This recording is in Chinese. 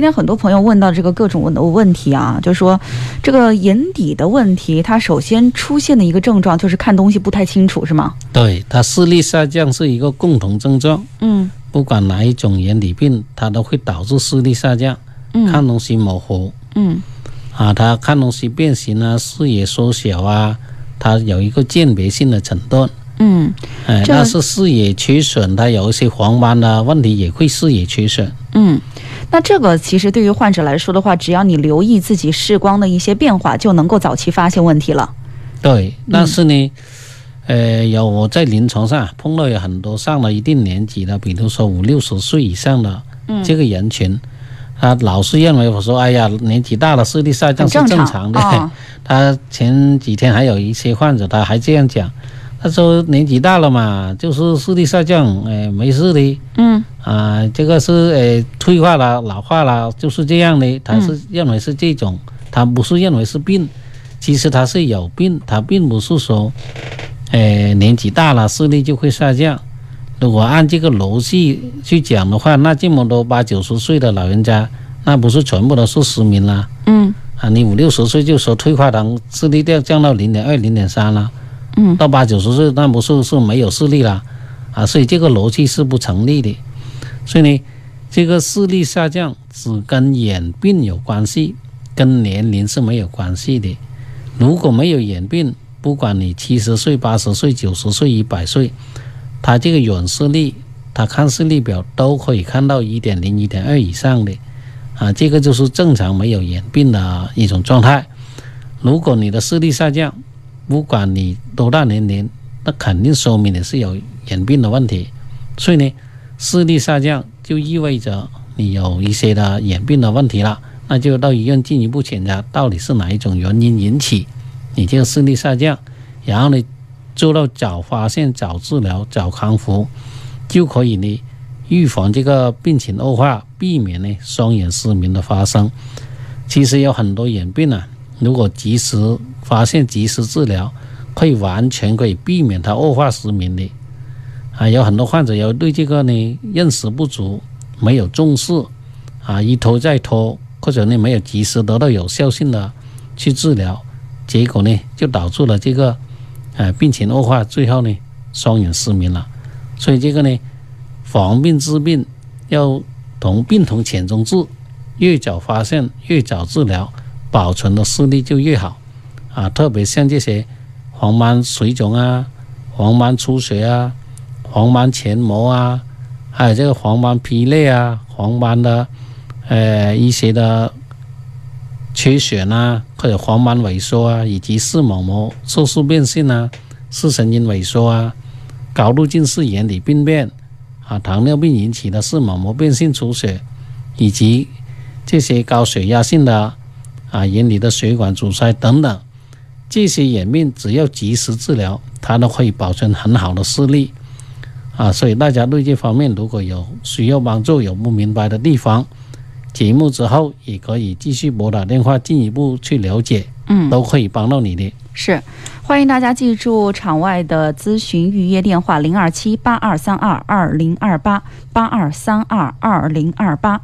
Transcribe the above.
今天很多朋友问到这个各种问的问题啊，就说这个眼底的问题，它首先出现的一个症状就是看东西不太清楚，是吗？对，它视力下降是一个共同症状。嗯不管哪一种眼底病，它都会导致视力下降，看嗯东西模糊嗯啊，它看东西变形啊，视野缩小啊，它有一个鉴别性的诊断。嗯哎，这那是视野缺损，它有一些黄斑的问题也会视野缺损。嗯。那这个其实对于患者来说的话，只要你留意自己视光的一些变化，就能够早期发现问题了。对，但是呢，呃，有我在临床上碰到有很多上了一定年纪的，比如说五六十岁以上的嗯这个人群，他老是认为我说，哎呀，年纪大了视力下降是正正常的。啊 他前几天还有一些患者，他还这样讲，他说年纪大了嘛，就是视力下降，哎，没事的。嗯啊，这个是呃退化了、老化了，就是这样的。他是认为是这种，他不是认为是病，其实他是有病，他并不是说，呃年纪大了视力就会下降。如果按这个逻辑去讲的话，那这么多八九十岁的老人家，那不是全部都是失明了？嗯啊，你五六十岁就说退化糖视力掉降到零点二、零点三了，嗯到八九十岁那不是是没有视力了啊？所以这个逻辑是不成立的。所以呢，这个视力下降只跟眼病有关系，跟年龄是没有关系的。如果没有眼病，不管你七十岁、八十岁、九十岁、一百岁，他这个远视力，他看视力表都可以看到一点零、一点二以上的，啊，这个就是正常没有眼病的一种状态。如果你的视力下降，不管你多大年龄，那肯定说明你是有眼病的问题。所以呢，视力下降就意味着你有一些的眼病的问题了，那就到医院进一步检查到底是哪一种原因引起你这个视力下降，然后呢做到早发现、早治疗、早康复，就可以呢预防这个病情恶化，避免呢双眼失明的发生。其实有很多眼病啊，如果及时发现、及时治疗，可以完全可以避免它恶化失明的。啊，有很多患者有对这个呢认识不足，没有重视，啊一拖再拖，或者呢没有及时得到有效性的去治疗，结果呢就导致了这个，呃病情恶化，最后呢双眼失明了。所以这个呢防病治病要同病同浅中治，越早发现越早治疗，保存的视力就越好。啊，特别像这些黄斑水肿啊、黄斑出血啊。黄斑前膜啊，还有这个黄斑劈裂啊，黄斑的呃一些的缺血呐、或者黄斑萎缩啊，以及视网膜色素变性啊、视神经萎缩啊、高度近视眼底病变啊、糖尿病引起的视网膜变性出血，以及这些高血压性的啊眼底的血管阻塞等等，这些眼病只要及时治疗，它都可以保存很好的视力。啊，所以大家对这方面如果有需要帮助、有不明白的地方，节目之后也可以继续拨打电话进一步去了解，嗯，都可以帮到你的。是，欢迎大家记住场外的咨询预约电话零二七八二三二二零二八八二三二二零二八。